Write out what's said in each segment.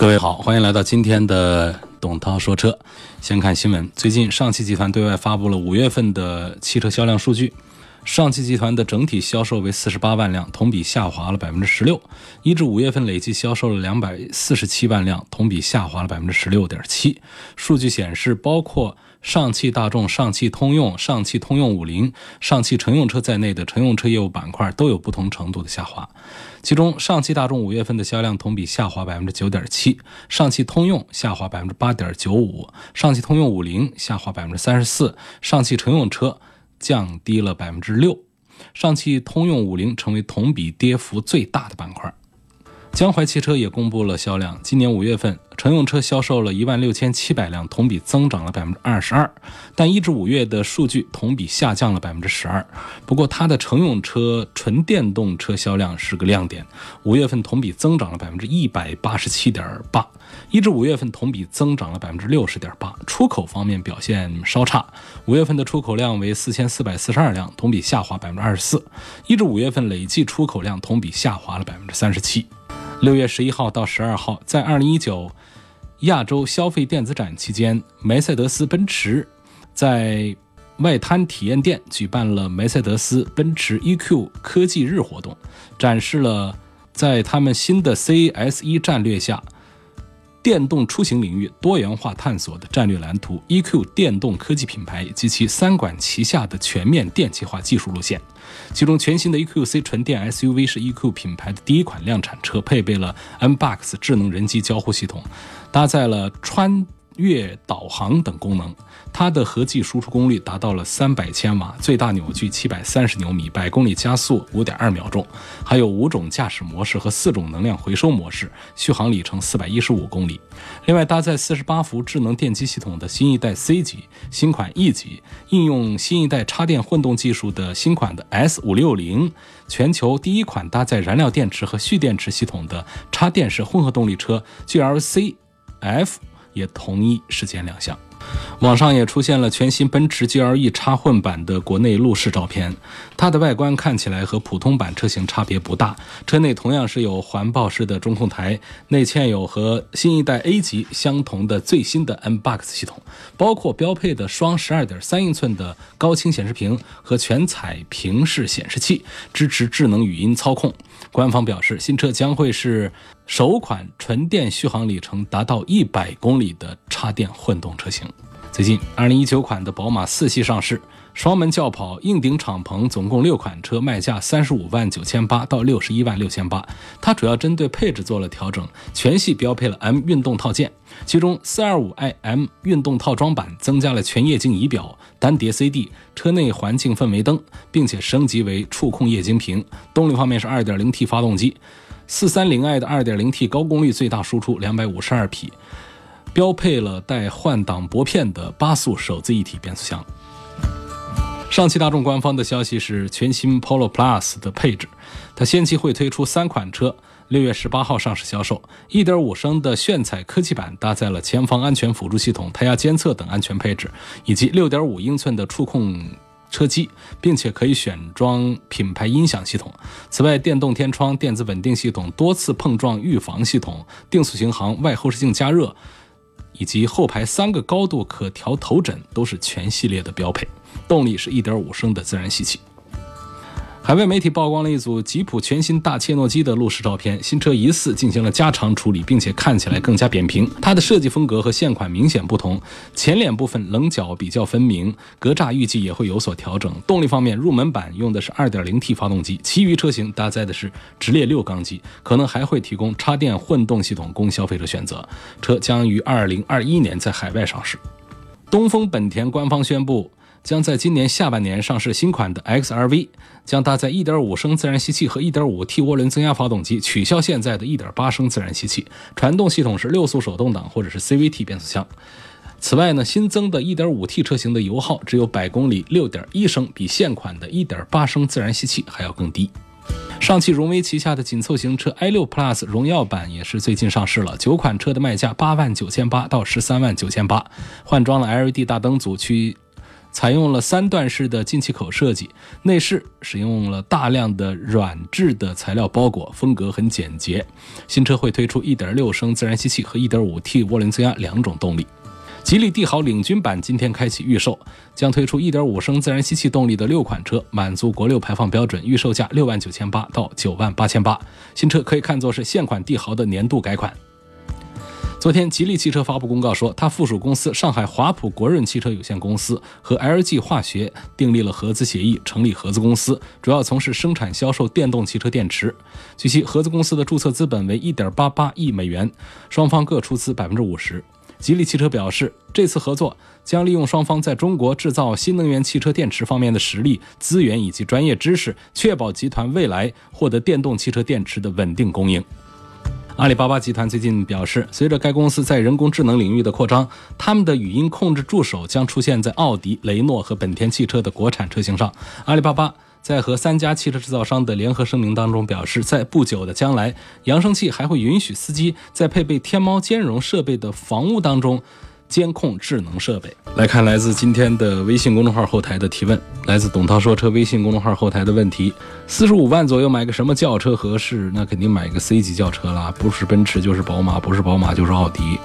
各位好，欢迎来到今天的董涛说车。先看新闻，最近上汽集团对外发布了五月份的汽车销量数据。上汽集团的整体销售为四十八万辆，同比下滑了百分之十六。一至五月份累计销售了两百四十七万辆，同比下滑了百分之十六点七。数据显示，包括上汽大众、上汽通用、上汽通用五菱、上汽乘用车在内的乘用车业务板块都有不同程度的下滑。其中，上汽大众五月份的销量同比下滑百分之九点七，上汽通用下滑百分之八点九五，上汽通用五菱下滑百分之三十四，上汽乘用车降低了百分之六，上汽通用五菱成为同比跌幅最大的板块。江淮汽车也公布了销量，今年五月份乘用车销售了一万六千七百辆，同比增长了百分之二十二，但一至五月的数据同比下降了百分之十二。不过，它的乘用车纯电动车销量是个亮点，五月份同比增长了百分之一百八十七点八，一至五月份同比增长了百分之六十点八。出口方面表现稍差，五月份的出口量为四千四百四十二辆，同比下滑百分之二十四，一至五月份累计出口量同比下滑了百分之三十七。六月十一号到十二号，在二零一九亚洲消费电子展期间，梅赛德斯奔驰在外滩体验店举办了梅赛德斯奔驰 EQ 科技日活动，展示了在他们新的 CSE 战略下，电动出行领域多元化探索的战略蓝图。EQ 电动科技品牌及其三管齐下的全面电气化技术路线。其中，全新的 EQC 纯电 SUV 是 EQ 品牌的第一款量产车，配备了 M Box 智能人机交互系统，搭载了川越导航等功能。它的合计输出功率达到了三百千瓦，最大扭矩七百三十牛米，百公里加速五点二秒钟，还有五种驾驶模式和四种能量回收模式，续航里程四百一十五公里。另外，搭载四十八伏智能电机系统的新一代 C 级、新款 E 级，应用新一代插电混动技术的新款的 S 五六零，全球第一款搭载燃料电池和蓄电池系统的插电式混合动力车 GLC F 也同一时间亮相。网上也出现了全新奔驰 GLE 插混版的国内路试照片，它的外观看起来和普通版车型差别不大，车内同样是有环抱式的中控台，内嵌有和新一代 A 级相同的最新的 MBUX 系统，包括标配的双12.3英寸的高清显示屏和全彩屏式显示器，支持智能语音操控。官方表示，新车将会是首款纯电续航里程达到一百公里的插电混动车型。最近，二零一九款的宝马四系上市，双门轿跑、硬顶敞篷，总共六款车，卖价三十五万九千八到六十一万六千八。它主要针对配置做了调整，全系标配了 M 运动套件，其中四二五 i M 运动套装版增加了全液晶仪表、单碟 CD、车内环境氛围灯，并且升级为触控液晶屏。动力方面是二点零 T 发动机，四三零 i 的二点零 T 高功率最大输出两百五十二匹。标配了带换挡拨片的八速手自一体变速箱。上汽大众官方的消息是，全新 Polo Plus 的配置，它先期会推出三款车，六月十八号上市销售。一点五升的炫彩科技版搭载了前方安全辅助系统、胎压监测等安全配置，以及六点五英寸的触控车机，并且可以选装品牌音响系统。此外，电动天窗、电子稳定系统、多次碰撞预防系统、定速巡航、外后视镜加热。以及后排三个高度可调头枕都是全系列的标配，动力是一点五升的自然吸气。海外媒体曝光了一组吉普全新大切诺基的路试照片，新车疑似进行了加长处理，并且看起来更加扁平。它的设计风格和现款明显不同，前脸部分棱角比较分明，格栅预计也会有所调整。动力方面，入门版用的是 2.0T 发动机，其余车型搭载的是直列六缸机，可能还会提供插电混动系统供消费者选择。车将于2021年在海外上市。东风本田官方宣布。将在今年下半年上市新款的 XRV，将搭载1.5升自然吸气和 1.5T 涡轮增压发动机，取消现在的一点八升自然吸气。传动系统是六速手动挡或者是 CVT 变速箱。此外呢，新增的 1.5T 车型的油耗只有百公里6.1升，比现款的1.8升自然吸气还要更低。上汽荣威旗下的紧凑型车 i6 Plus 荣耀版也是最近上市了，九款车的卖价八万九千八到十三万九千八，换装了 LED 大灯组，区，采用了三段式的进气口设计，内饰使用了大量的软质的材料包裹，风格很简洁。新车会推出1.6升自然吸气和 1.5T 涡轮增压两种动力。吉利帝豪领军版今天开启预售，将推出1.5升自然吸气动力的六款车，满足国六排放标准，预售价六万九千八到九万八千八。新车可以看作是现款帝豪的年度改款。昨天，吉利汽车发布公告说，它附属公司上海华普国润汽车有限公司和 LG 化学订立了合资协议，成立合资公司，主要从事生产销售电动汽车电池。据悉，合资公司的注册资本为1.88亿美元，双方各出资百分之五十。吉利汽车表示，这次合作将利用双方在中国制造新能源汽车电池方面的实力、资源以及专业知识，确保集团未来获得电动汽车电池的稳定供应。阿里巴巴集团最近表示，随着该公司在人工智能领域的扩张，他们的语音控制助手将出现在奥迪、雷诺和本田汽车的国产车型上。阿里巴巴。在和三家汽车制造商的联合声明当中表示，在不久的将来，扬声器还会允许司机在配备天猫兼容设备的房屋当中监控智能设备。来看来自今天的微信公众号后台的提问，来自董涛说车微信公众号后台的问题：四十五万左右买个什么轿车合适？那肯定买个 C 级轿车啦，不是奔驰就是宝马，不是宝马就是奥迪，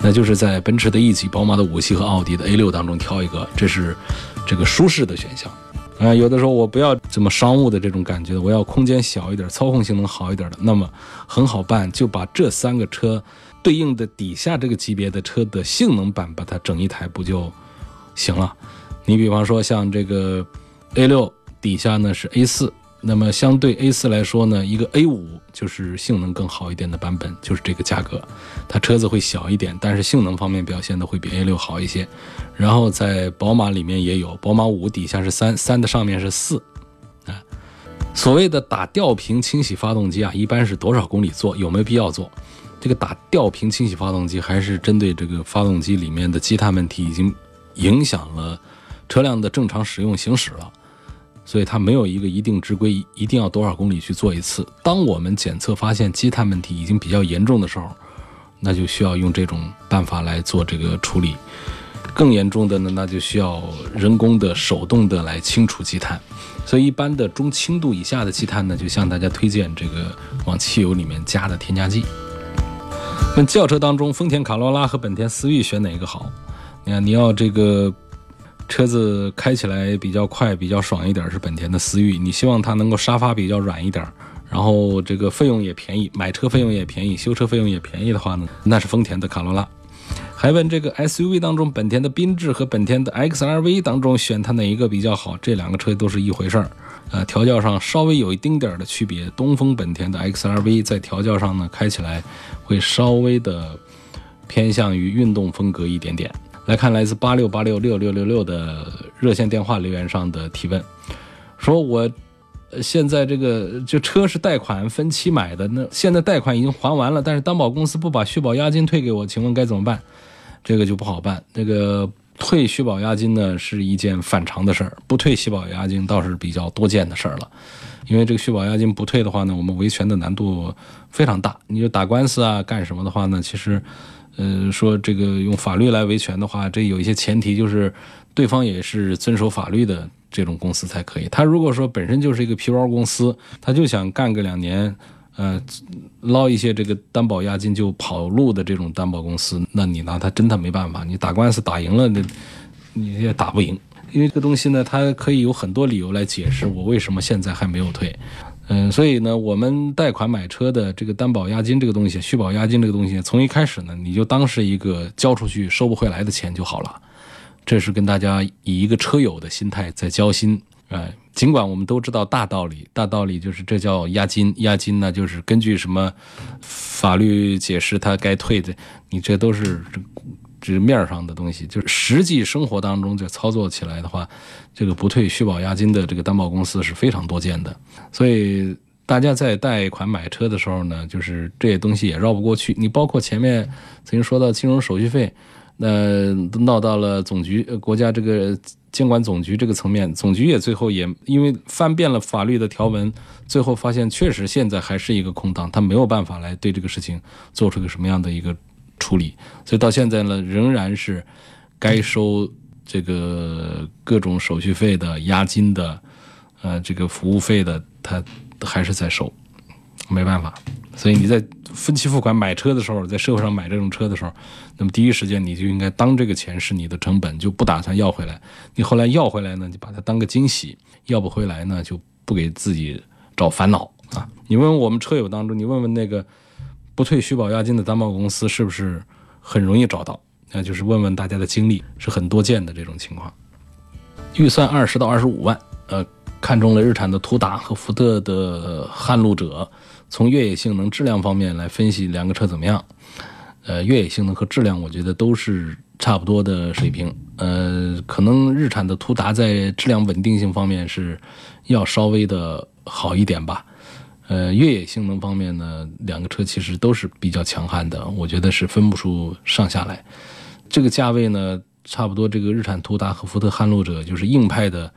那就是在奔驰的 E 级、宝马的五系和奥迪的 A 六当中挑一个，这是这个舒适的选项。啊，有的时候我不要这么商务的这种感觉，我要空间小一点，操控性能好一点的，那么很好办，就把这三个车对应的底下这个级别的车的性能版，把它整一台不就行了？你比方说像这个 A 六底下呢是 A 四。那么相对 A4 来说呢，一个 A5 就是性能更好一点的版本，就是这个价格，它车子会小一点，但是性能方面表现的会比 A6 好一些。然后在宝马里面也有，宝马五底下是三，三的上面是四，啊，所谓的打吊瓶清洗发动机啊，一般是多少公里做？有没有必要做？这个打吊瓶清洗发动机还是针对这个发动机里面的积碳问题已经影响了车辆的正常使用行驶了。所以它没有一个一定之规，一定要多少公里去做一次。当我们检测发现积碳问题已经比较严重的时候，那就需要用这种办法来做这个处理。更严重的呢，那就需要人工的、手动的来清除积碳。所以一般的中轻度以下的积碳呢，就向大家推荐这个往汽油里面加的添加剂。那轿车当中，丰田卡罗拉和本田思域选哪个好？你看，你要这个。车子开起来比较快、比较爽一点是本田的思域，你希望它能够沙发比较软一点，然后这个费用也便宜，买车费用也便宜，修车费用也便宜的话呢，那是丰田的卡罗拉。还问这个 SUV 当中，本田的缤智和本田的 XRV 当中选它哪一个比较好？这两个车都是一回事儿，呃，调教上稍微有一丁点儿的区别。东风本田的 XRV 在调教上呢，开起来会稍微的偏向于运动风格一点点。来看来自八六八六六六六六的热线电话留言上的提问，说我现在这个就车是贷款分期买的，那现在贷款已经还完了，但是担保公司不把续保押金退给我，请问该怎么办？这个就不好办。这个退续保押金呢是一件反常的事儿，不退续保押金倒是比较多见的事儿了。因为这个续保押金不退的话呢，我们维权的难度非常大。你就打官司啊，干什么的话呢，其实。呃，说这个用法律来维权的话，这有一些前提，就是对方也是遵守法律的这种公司才可以。他如果说本身就是一个皮包公司，他就想干个两年，呃，捞一些这个担保押金就跑路的这种担保公司，那你拿他真的没办法。你打官司打赢了，那你也打不赢，因为这个东西呢，它可以有很多理由来解释我为什么现在还没有退。嗯，所以呢，我们贷款买车的这个担保押金这个东西，续保押金这个东西，从一开始呢，你就当是一个交出去收不回来的钱就好了。这是跟大家以一个车友的心态在交心。哎，尽管我们都知道大道理，大道理就是这叫押金，押金呢就是根据什么法律解释它该退的，你这都是这个面儿上的东西，就是实际生活当中这操作起来的话，这个不退续保押金的这个担保公司是非常多见的。所以大家在贷款买车的时候呢，就是这些东西也绕不过去。你包括前面曾经说到金融手续费，那都闹到了总局、国家这个监管总局这个层面，总局也最后也因为翻遍了法律的条文，最后发现确实现在还是一个空档，他没有办法来对这个事情做出个什么样的一个处理，所以到现在呢，仍然是该收这个各种手续费的、押金的，呃，这个服务费的，他还是在收，没办法。所以你在分期付款买车的时候，在社会上买这种车的时候，那么第一时间你就应该当这个钱是你的成本，就不打算要回来。你后来要回来呢，就把它当个惊喜；要不回来呢，就不给自己找烦恼啊。你问问我们车友当中，你问问那个不退续保押金的担保公司是不是很容易找到？那就是问问大家的经历，是很多见的这种情况。预算二十到二十五万，呃，看中了日产的途达和福特的撼路者。从越野性能、质量方面来分析两个车怎么样？呃，越野性能和质量，我觉得都是差不多的水平。呃，可能日产的途达在质量稳定性方面是要稍微的好一点吧。呃，越野性能方面呢，两个车其实都是比较强悍的，我觉得是分不出上下来。这个价位呢，差不多这个日产途达和福特撼路者就是硬派的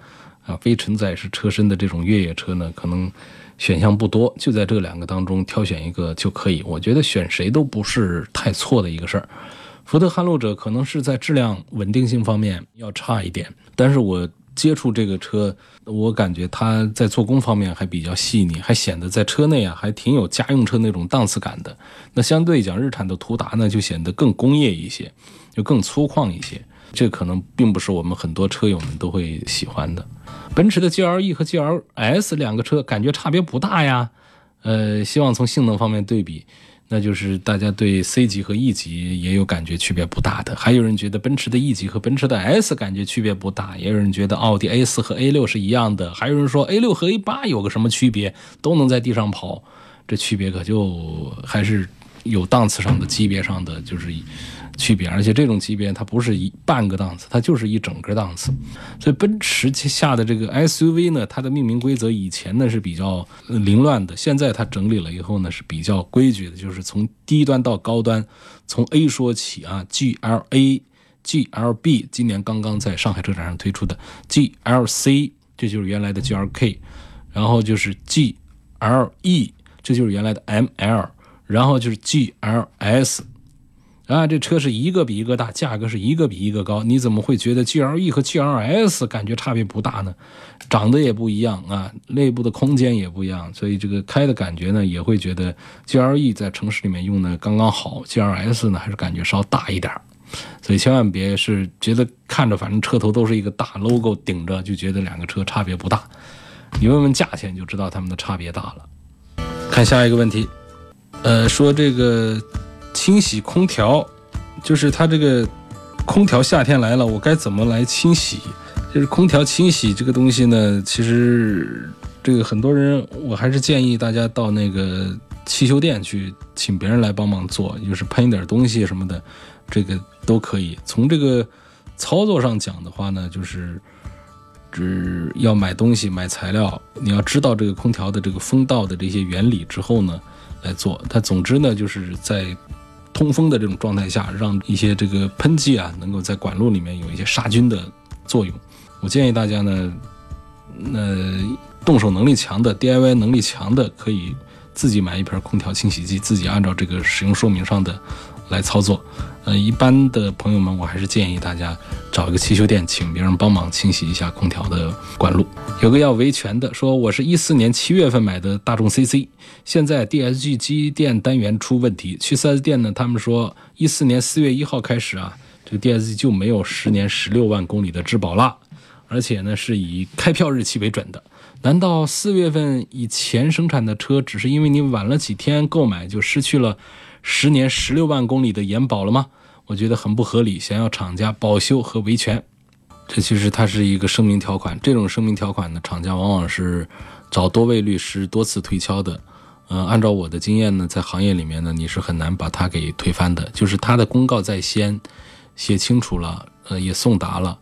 啊，非承载式车身的这种越野车呢，可能。选项不多，就在这两个当中挑选一个就可以。我觉得选谁都不是太错的一个事儿。福特撼路者可能是在质量稳定性方面要差一点，但是我接触这个车，我感觉它在做工方面还比较细腻，还显得在车内啊还挺有家用车那种档次感的。那相对讲，日产的途达呢就显得更工业一些，就更粗犷一些。这可能并不是我们很多车友们都会喜欢的。奔驰的 GLE 和 GLS 两个车感觉差别不大呀，呃，希望从性能方面对比，那就是大家对 C 级和 E 级也有感觉区别不大的。还有人觉得奔驰的 E 级和奔驰的 S 感觉区别不大，也有人觉得奥迪 A 四和 A 六是一样的，还有人说 A 六和 A 八有个什么区别，都能在地上跑，这区别可就还是有档次上的级别上的就是。区别，而且这种级别它不是一半个档次，它就是一整个档次。所以奔驰下的这个 SUV 呢，它的命名规则以前呢是比较凌乱的，现在它整理了以后呢是比较规矩的，就是从低端到高端，从 A 说起啊，GLA、GLB，今年刚刚在上海车展上推出的 GLC，这就是原来的 GLK，然后就是 GLE，这就是原来的 ML，然后就是 GLS。啊，这车是一个比一个大，价格是一个比一个高，你怎么会觉得 GLE 和 GLS 感觉差别不大呢？长得也不一样啊，内部的空间也不一样，所以这个开的感觉呢，也会觉得 GLE 在城市里面用的刚刚好，GLS 呢还是感觉稍大一点所以千万别是觉得看着反正车头都是一个大 logo 顶着，就觉得两个车差别不大。你问问价钱就知道它们的差别大了。看下一个问题，呃，说这个。清洗空调，就是它这个空调夏天来了，我该怎么来清洗？就是空调清洗这个东西呢，其实这个很多人，我还是建议大家到那个汽修店去，请别人来帮忙做，就是喷一点东西什么的，这个都可以。从这个操作上讲的话呢，就是只要买东西、买材料，你要知道这个空调的这个风道的这些原理之后呢，来做。它总之呢，就是在通风的这种状态下，让一些这个喷剂啊，能够在管路里面有一些杀菌的作用。我建议大家呢，那动手能力强的、DIY 能力强的，可以自己买一瓶空调清洗剂，自己按照这个使用说明上的来操作。呃，一般的朋友们，我还是建议大家找一个汽修店，请别人帮忙清洗一下空调的管路。有个要维权的，说我是一四年七月份买的大众 CC，现在 DSG 机电单元出问题，去 4S 店呢，他们说一四年四月一号开始啊，这个 DSG 就没有十年十六万公里的质保了，而且呢是以开票日期为准的。难道四月份以前生产的车，只是因为你晚了几天购买，就失去了？十年十六万公里的延保了吗？我觉得很不合理，想要厂家保修和维权，这其实它是一个声明条款。这种声明条款呢，厂家往往是找多位律师多次推敲的。呃，按照我的经验呢，在行业里面呢，你是很难把它给推翻的。就是它的公告在先，写清楚了，呃，也送达了。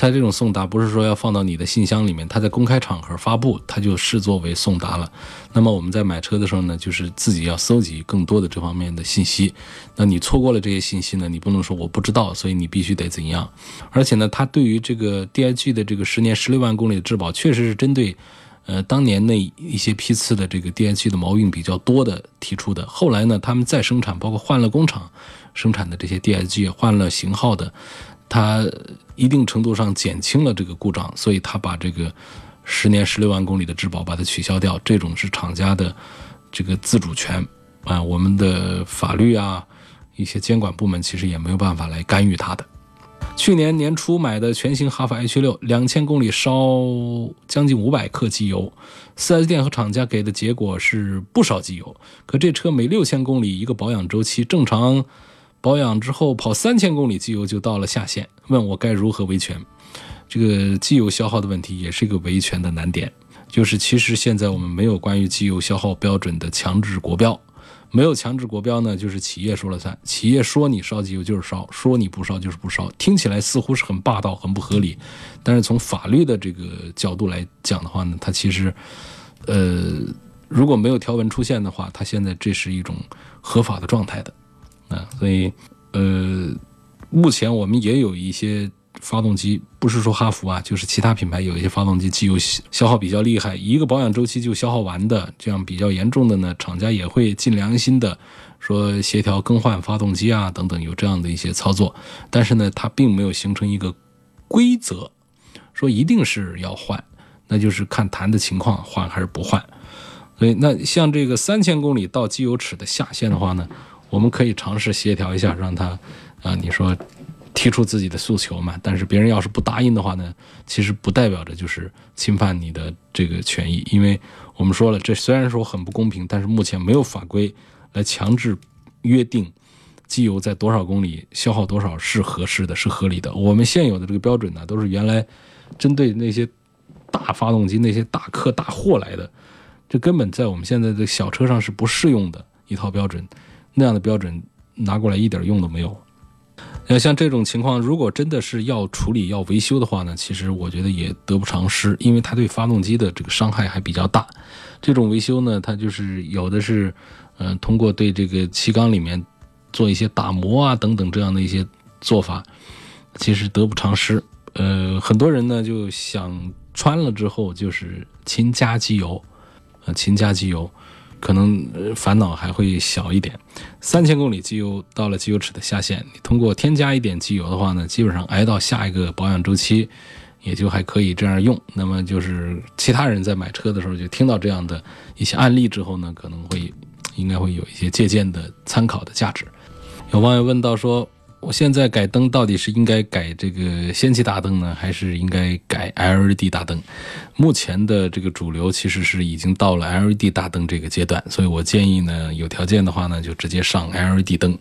它这种送达不是说要放到你的信箱里面，它在公开场合发布，它就视作为送达了。那么我们在买车的时候呢，就是自己要搜集更多的这方面的信息。那你错过了这些信息呢，你不能说我不知道，所以你必须得怎样。而且呢，它对于这个 DIG 的这个十年十六万公里的质保，确实是针对，呃，当年那一些批次的这个 DIG 的毛病比较多的提出的。后来呢，他们再生产，包括换了工厂生产的这些 DIG，换了型号的。它一定程度上减轻了这个故障，所以它把这个十年十六万公里的质保把它取消掉。这种是厂家的这个自主权啊，我们的法律啊，一些监管部门其实也没有办法来干预它的。去年年初买的全新哈弗 H 六，两千公里烧将近五百克机油，4S 店和厂家给的结果是不烧机油，可这车每六千公里一个保养周期，正常。保养之后跑三千公里，机油就到了下限。问我该如何维权？这个机油消耗的问题也是一个维权的难点。就是其实现在我们没有关于机油消耗标准的强制国标，没有强制国标呢，就是企业说了算。企业说你烧机油就是烧，说你不烧就是不烧。听起来似乎是很霸道、很不合理，但是从法律的这个角度来讲的话呢，它其实，呃，如果没有条文出现的话，它现在这是一种合法的状态的。啊，所以，呃，目前我们也有一些发动机，不是说哈弗啊，就是其他品牌有一些发动机机油消耗比较厉害，一个保养周期就消耗完的，这样比较严重的呢，厂家也会尽良心的说协调更换发动机啊，等等，有这样的一些操作。但是呢，它并没有形成一个规则，说一定是要换，那就是看谈的情况换还是不换。所以，那像这个三千公里到机油尺的下限的话呢？我们可以尝试协调一下，让他，啊，你说提出自己的诉求嘛？但是别人要是不答应的话呢，其实不代表着就是侵犯你的这个权益，因为我们说了，这虽然说很不公平，但是目前没有法规来强制约定机油在多少公里消耗多少是合适的，是合理的。我们现有的这个标准呢，都是原来针对那些大发动机、那些大客大货来的，这根本在我们现在的小车上是不适用的一套标准。那样的标准拿过来一点用都没有。那像这种情况，如果真的是要处理、要维修的话呢，其实我觉得也得不偿失，因为它对发动机的这个伤害还比较大。这种维修呢，它就是有的是，嗯，通过对这个气缸里面做一些打磨啊等等这样的一些做法，其实得不偿失。呃，很多人呢就想穿了之后就是勤加机油，呃，勤加机油。可能烦恼还会小一点，三千公里机油到了机油尺的下限，你通过添加一点机油的话呢，基本上挨到下一个保养周期，也就还可以这样用。那么就是其他人在买车的时候就听到这样的一些案例之后呢，可能会应该会有一些借鉴的参考的价值。有网友问到说。我现在改灯到底是应该改这个氙气大灯呢，还是应该改 LED 大灯？目前的这个主流其实是已经到了 LED 大灯这个阶段，所以我建议呢，有条件的话呢，就直接上 LED 灯。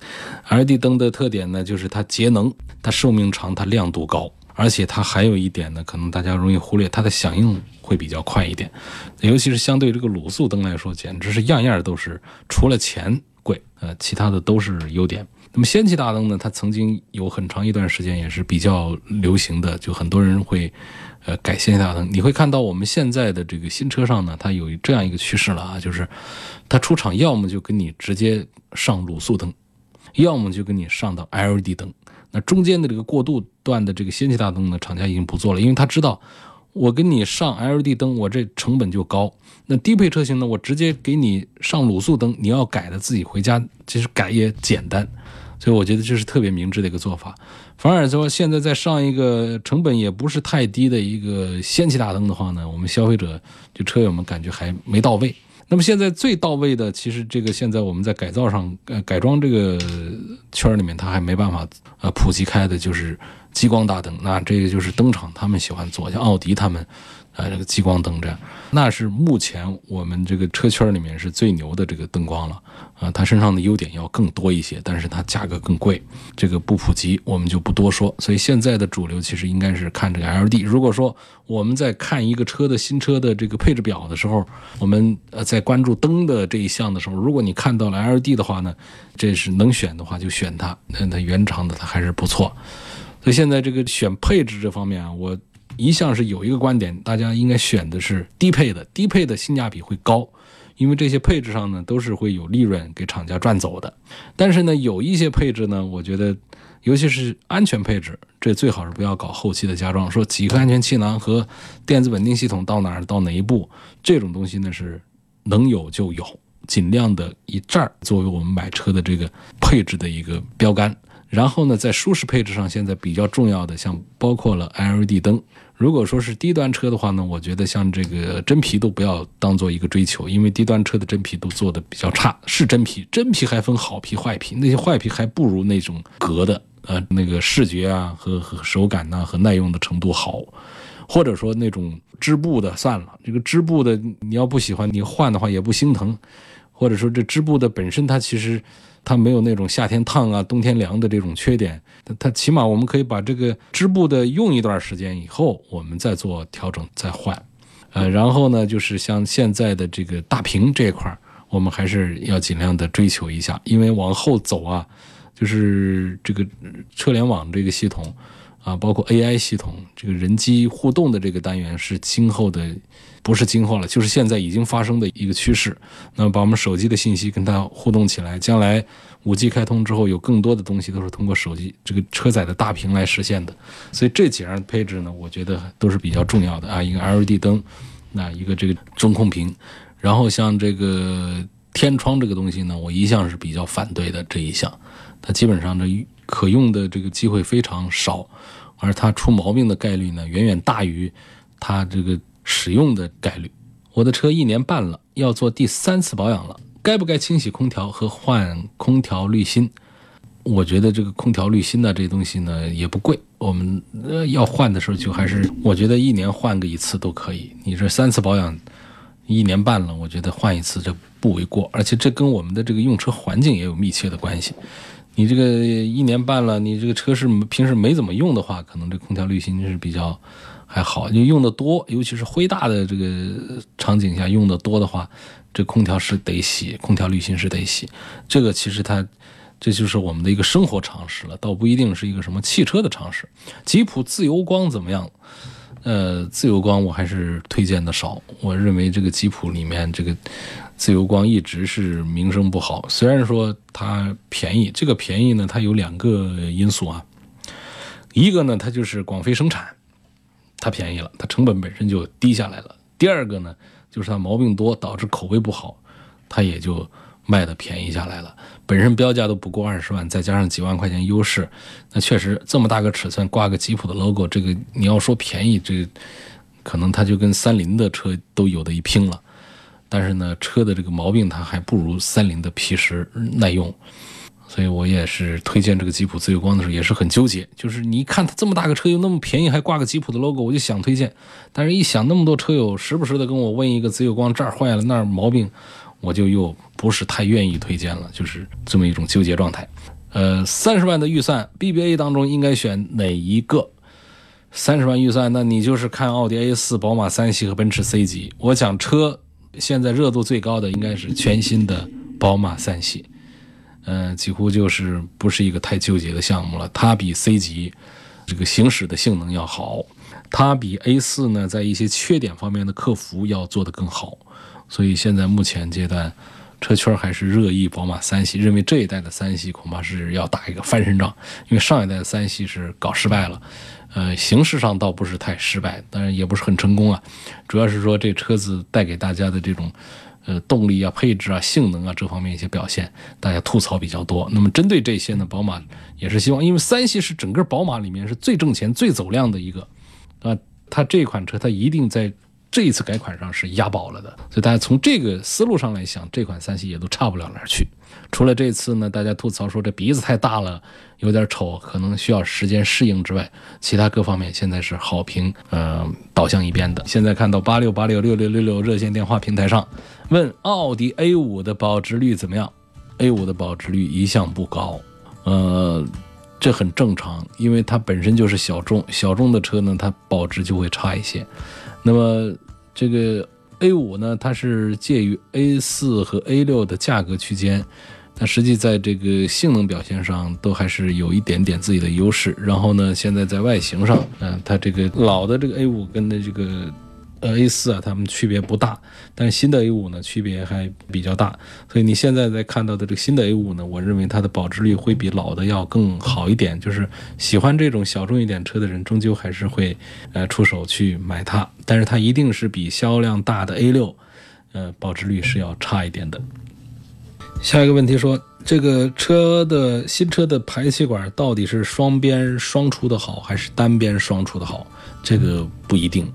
LED 灯的特点呢，就是它节能、它寿命长、它亮度高，而且它还有一点呢，可能大家容易忽略，它的响应会比较快一点。尤其是相对这个卤素灯来说，简直是样样都是除了钱贵，呃，其他的都是优点。那么氙气大灯呢？它曾经有很长一段时间也是比较流行的，就很多人会，呃，改氙气大灯。你会看到我们现在的这个新车上呢，它有这样一个趋势了啊，就是它出厂要么就给你直接上卤素灯，要么就给你上到 LED 灯。那中间的这个过渡段的这个氙气大灯呢，厂家已经不做了，因为他知道。我给你上 LED 灯，我这成本就高。那低配车型呢？我直接给你上卤素灯，你要改的自己回家，其实改也简单。所以我觉得这是特别明智的一个做法。反而说现在再上一个成本也不是太低的一个氙气大灯的话呢，我们消费者就车友们感觉还没到位。那么现在最到位的，其实这个现在我们在改造上，改装这个圈里面，它还没办法呃普及开的，就是激光大灯。那这个就是灯厂他们喜欢做，像奥迪他们，呃，这个激光灯这样，那是目前我们这个车圈里面是最牛的这个灯光了。啊，它身上的优点要更多一些，但是它价格更贵，这个不普及，我们就不多说。所以现在的主流其实应该是看这个 L D。如果说我们在看一个车的新车的这个配置表的时候，我们呃在关注灯的这一项的时候，如果你看到了 L D 的话呢，这是能选的话就选它，那它原厂的它还是不错。所以现在这个选配置这方面啊，我。一向是有一个观点，大家应该选的是低配的，低配的性价比会高，因为这些配置上呢都是会有利润给厂家赚走的。但是呢，有一些配置呢，我觉得，尤其是安全配置，这最好是不要搞后期的加装，说几个安全气囊和电子稳定系统到哪儿到哪一步，这种东西呢是能有就有，尽量的以这儿作为我们买车的这个配置的一个标杆。然后呢，在舒适配置上，现在比较重要的像包括了 LED 灯。如果说是低端车的话呢，我觉得像这个真皮都不要当做一个追求，因为低端车的真皮都做的比较差。是真皮，真皮还分好皮坏皮，那些坏皮还不如那种革的，呃，那个视觉啊和和手感呐和耐用的程度好。或者说那种织布的算了，这个织布的你要不喜欢，你换的话也不心疼。或者说这织布的本身它其实。它没有那种夏天烫啊、冬天凉的这种缺点，它起码我们可以把这个织布的用一段时间以后，我们再做调整再换。呃，然后呢，就是像现在的这个大屏这一块我们还是要尽量的追求一下，因为往后走啊，就是这个车联网这个系统啊，包括 AI 系统，这个人机互动的这个单元是今后的。不是今后了，就是现在已经发生的一个趋势。那么把我们手机的信息跟它互动起来，将来五 G 开通之后，有更多的东西都是通过手机这个车载的大屏来实现的。所以这几样配置呢，我觉得都是比较重要的啊。一个 LED 灯，那一个这个中控屏，然后像这个天窗这个东西呢，我一向是比较反对的这一项。它基本上这可用的这个机会非常少，而它出毛病的概率呢，远远大于它这个。使用的概率，我的车一年半了，要做第三次保养了，该不该清洗空调和换空调滤芯？我觉得这个空调滤芯呢，这东西呢也不贵，我们要换的时候就还是，我觉得一年换个一次都可以。你这三次保养，一年半了，我觉得换一次这不为过，而且这跟我们的这个用车环境也有密切的关系。你这个一年半了，你这个车是平时没怎么用的话，可能这空调滤芯是比较。还好，你用的多，尤其是灰大的这个场景下用的多的话，这空调是得洗，空调滤芯是得洗。这个其实它，这就是我们的一个生活常识了，倒不一定是一个什么汽车的常识。吉普自由光怎么样？呃，自由光我还是推荐的少。我认为这个吉普里面这个自由光一直是名声不好。虽然说它便宜，这个便宜呢，它有两个因素啊，一个呢，它就是广飞生产。它便宜了，它成本本身就低下来了。第二个呢，就是它毛病多，导致口碑不好，它也就卖的便宜下来了。本身标价都不过二十万，再加上几万块钱优势，那确实这么大个尺寸挂个吉普的 logo，这个你要说便宜，这可能它就跟三菱的车都有的一拼了。但是呢，车的这个毛病它还不如三菱的皮实耐用。所以我也是推荐这个吉普自由光的时候，也是很纠结。就是你一看它这么大个车又那么便宜，还挂个吉普的 logo，我就想推荐。但是一想那么多车友时不时的跟我问一个自由光这儿坏了那儿毛病，我就又不是太愿意推荐了。就是这么一种纠结状态。呃，三十万的预算，BBA 当中应该选哪一个？三十万预算，那你就是看奥迪 A 四、宝马三系和奔驰 C 级。我讲车现在热度最高的应该是全新的宝马三系。嗯，几乎就是不是一个太纠结的项目了。它比 C 级这个行驶的性能要好，它比 A 四呢在一些缺点方面的克服要做得更好。所以现在目前阶段，车圈还是热议宝马三系，认为这一代的三系恐怕是要打一个翻身仗，因为上一代的三系是搞失败了。呃，形式上倒不是太失败，当然也不是很成功啊。主要是说这车子带给大家的这种。呃，动力啊、配置啊、性能啊这方面一些表现，大家吐槽比较多。那么针对这些呢，宝马也是希望，因为三系是整个宝马里面是最挣钱、最走量的一个，啊，它这款车它一定在这一次改款上是押宝了的，所以大家从这个思路上来想，这款三系也都差不了哪儿去。除了这次呢，大家吐槽说这鼻子太大了，有点丑，可能需要时间适应之外，其他各方面现在是好评，呃，倒向一边的。现在看到八六八六六六六六热线电话平台上问奥迪 A 五的保值率怎么样？A 五的保值率一向不高，呃，这很正常，因为它本身就是小众，小众的车呢，它保值就会差一些。那么这个 A 五呢，它是介于 A 四和 A 六的价格区间，但实际在这个性能表现上都还是有一点点自己的优势。然后呢，现在在外形上，嗯、它这个老的这个 A 五跟的这个呃 A 四啊，它们区别不大，但是新的 A 五呢区别还比较大。所以你现在在看到的这个新的 A 五呢，我认为它的保值率会比老的要更好一点。就是喜欢这种小众一点车的人，终究还是会呃出手去买它，但是它一定是比销量大的 A 六，呃，保值率是要差一点的。下一个问题说，这个车的新车的排气管到底是双边双出的好，还是单边双出的好？这个不一定。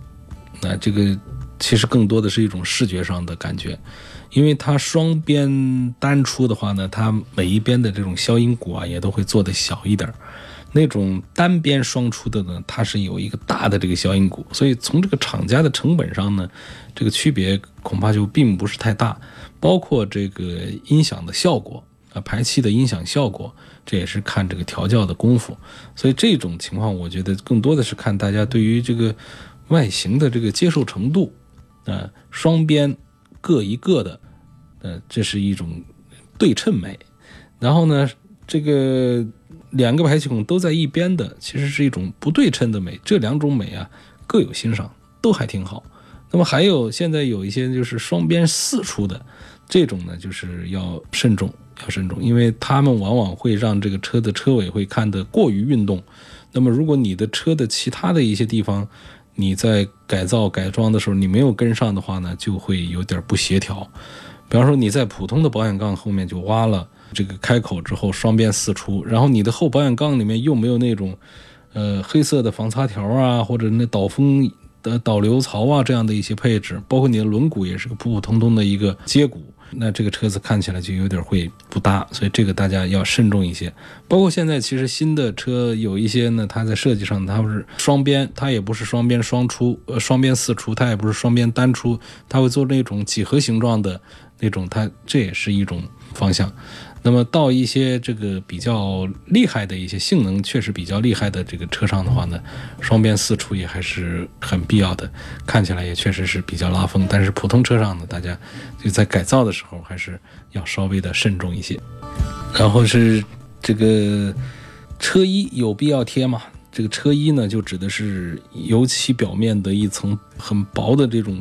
那这个其实更多的是一种视觉上的感觉，因为它双边单出的话呢，它每一边的这种消音鼓啊也都会做的小一点儿。那种单边双出的呢，它是有一个大的这个消音鼓，所以从这个厂家的成本上呢，这个区别恐怕就并不是太大。包括这个音响的效果啊，排气的音响效果，这也是看这个调教的功夫。所以这种情况，我觉得更多的是看大家对于这个外形的这个接受程度。啊，双边各一个的，呃，这是一种对称美。然后呢，这个两个排气孔都在一边的，其实是一种不对称的美。这两种美啊，各有欣赏，都还挺好。那么还有现在有一些就是双边四出的，这种呢就是要慎重，要慎重，因为它们往往会让这个车的车尾会看得过于运动。那么如果你的车的其他的一些地方，你在改造改装的时候你没有跟上的话呢，就会有点不协调。比方说你在普通的保险杠后面就挖了这个开口之后双边四出，然后你的后保险杠里面又没有那种呃黑色的防擦条啊，或者那导风的导流槽啊这样的一些配置，包括你的轮毂也是个普普通通的一个接骨。那这个车子看起来就有点会不搭，所以这个大家要慎重一些。包括现在其实新的车有一些呢，它在设计上它是双边，它也不是双边双出，呃，双边四出，它也不是双边单出，它会做那种几何形状的那种，它这也是一种方向。那么到一些这个比较厉害的一些性能确实比较厉害的这个车上的话呢，双边四出也还是很必要的，看起来也确实是比较拉风。但是普通车上呢，大家就在改造的时候还是要稍微的慎重一些。然后是这个车衣有必要贴吗？这个车衣呢，就指的是油漆表面的一层很薄的这种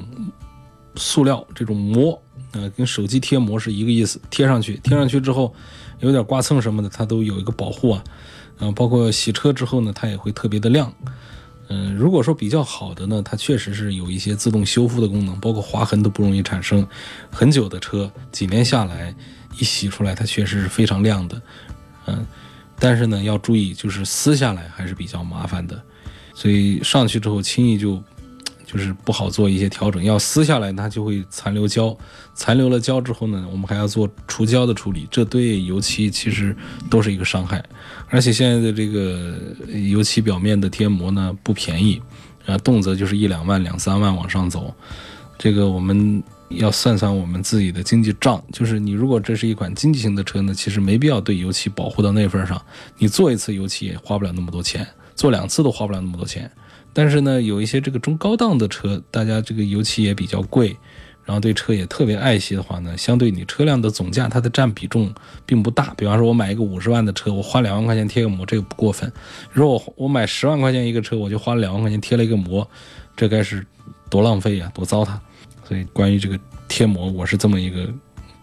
塑料这种膜。呃，跟手机贴膜是一个意思，贴上去，贴上去之后，有点刮蹭什么的，它都有一个保护啊。然后包括洗车之后呢，它也会特别的亮。嗯，如果说比较好的呢，它确实是有一些自动修复的功能，包括划痕都不容易产生。很久的车，几年下来，一洗出来，它确实是非常亮的。嗯，但是呢，要注意，就是撕下来还是比较麻烦的，所以上去之后轻易就。就是不好做一些调整，要撕下来它就会残留胶，残留了胶之后呢，我们还要做除胶的处理，这对油漆其实都是一个伤害。而且现在的这个油漆表面的贴膜呢不便宜，啊，动辄就是一两万、两三万往上走。这个我们要算算我们自己的经济账，就是你如果这是一款经济型的车呢，其实没必要对油漆保护到那份上，你做一次油漆也花不了那么多钱，做两次都花不了那么多钱。但是呢，有一些这个中高档的车，大家这个油漆也比较贵，然后对车也特别爱惜的话呢，相对你车辆的总价，它的占比重并不大。比方说，我买一个五十万的车，我花两万块钱贴个膜，这个不过分。如果我我买十万块钱一个车，我就花了两万块钱贴了一个膜，这该是多浪费呀，多糟蹋。所以关于这个贴膜，我是这么一个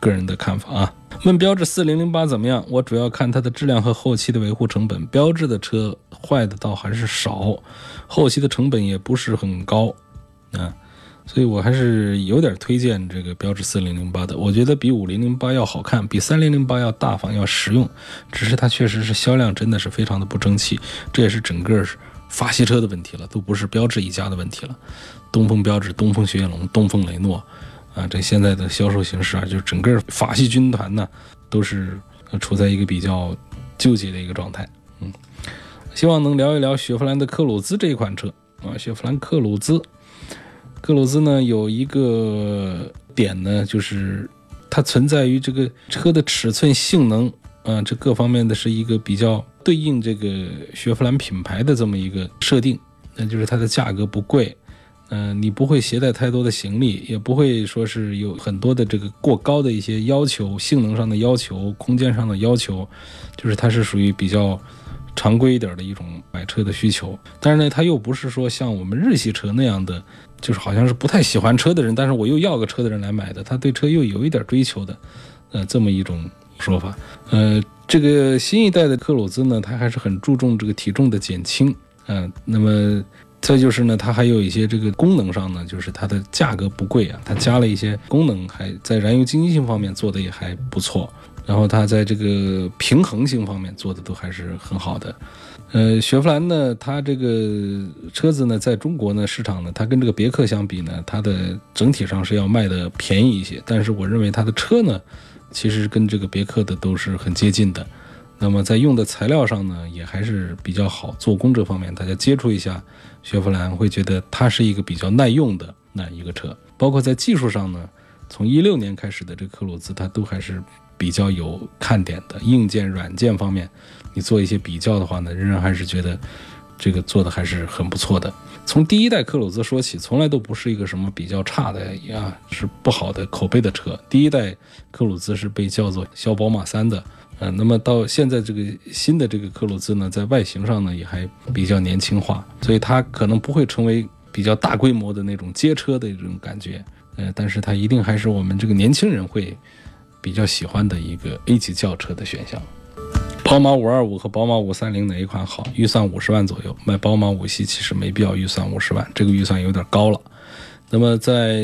个人的看法啊。问标致四零零八怎么样？我主要看它的质量和后期的维护成本。标致的车坏的倒还是少，后期的成本也不是很高啊，所以我还是有点推荐这个标致四零零八的。我觉得比五零零八要好看，比三零零八要大方要实用，只是它确实是销量真的是非常的不争气，这也是整个法系车的问题了，都不是标致一家的问题了。东风标致、东风雪铁龙、东风雷诺，啊，这现在的销售形势啊，就整个法系军团呢，都是处在一个比较纠结的一个状态。嗯，希望能聊一聊雪佛兰的克鲁兹这一款车啊，雪佛兰克鲁兹，克鲁兹呢有一个点呢，就是它存在于这个车的尺寸、性能啊，这各方面的是一个比较对应这个雪佛兰品牌的这么一个设定，那就是它的价格不贵。嗯，你不会携带太多的行李，也不会说是有很多的这个过高的一些要求，性能上的要求，空间上的要求，就是它是属于比较常规一点的一种买车的需求。但是呢，它又不是说像我们日系车那样的，就是好像是不太喜欢车的人，但是我又要个车的人来买的，他对车又有一点追求的，呃，这么一种说法。呃，这个新一代的克鲁兹呢，它还是很注重这个体重的减轻，嗯，那么。再就是呢，它还有一些这个功能上呢，就是它的价格不贵啊，它加了一些功能，还在燃油经济性方面做的也还不错。然后它在这个平衡性方面做的都还是很好的。呃，雪佛兰呢，它这个车子呢，在中国呢市场呢，它跟这个别克相比呢，它的整体上是要卖的便宜一些。但是我认为它的车呢，其实跟这个别克的都是很接近的。那么在用的材料上呢，也还是比较好。做工这方面，大家接触一下雪佛兰，会觉得它是一个比较耐用的那一个车。包括在技术上呢，从一六年开始的这个克鲁兹，它都还是比较有看点的。硬件、软件方面，你做一些比较的话呢，仍然还是觉得这个做的还是很不错的。从第一代克鲁兹说起，从来都不是一个什么比较差的呀，是不好的口碑的车。第一代克鲁兹是被叫做小宝马三的。呃，那么到现在这个新的这个克鲁兹呢，在外形上呢也还比较年轻化，所以它可能不会成为比较大规模的那种街车的这种感觉，呃，但是它一定还是我们这个年轻人会比较喜欢的一个 A 级轿车的选项。宝马五二五和宝马五三零哪一款好？预算五十万左右，买宝马五系其实没必要预算五十万，这个预算有点高了。那么在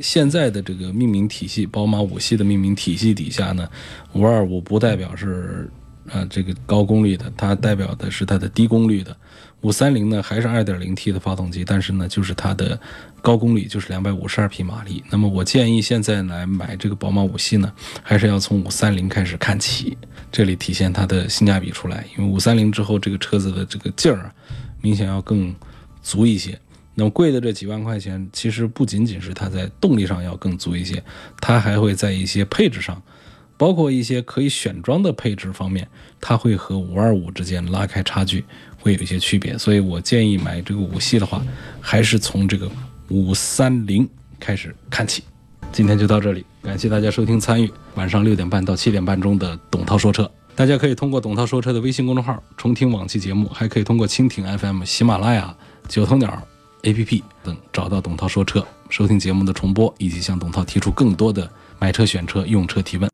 现在的这个命名体系，宝马五系的命名体系底下呢，五二五不代表是啊这个高功率的，它代表的是它的低功率的。五三零呢还是二点零 T 的发动机，但是呢就是它的高功率就是两百五十二匹马力。那么我建议现在来买这个宝马五系呢，还是要从五三零开始看起，这里体现它的性价比出来。因为五三零之后这个车子的这个劲儿啊，明显要更足一些。那么贵的这几万块钱，其实不仅仅是它在动力上要更足一些，它还会在一些配置上，包括一些可以选装的配置方面，它会和五二五之间拉开差距，会有一些区别。所以我建议买这个五系的话，还是从这个五三零开始看起。今天就到这里，感谢大家收听参与晚上六点半到七点半钟的董涛说车。大家可以通过董涛说车的微信公众号重听往期节目，还可以通过蜻蜓 FM、喜马拉雅、九头鸟。A.P.P. 等找到董涛说车，收听节目的重播，以及向董涛提出更多的买车、选车、用车提问。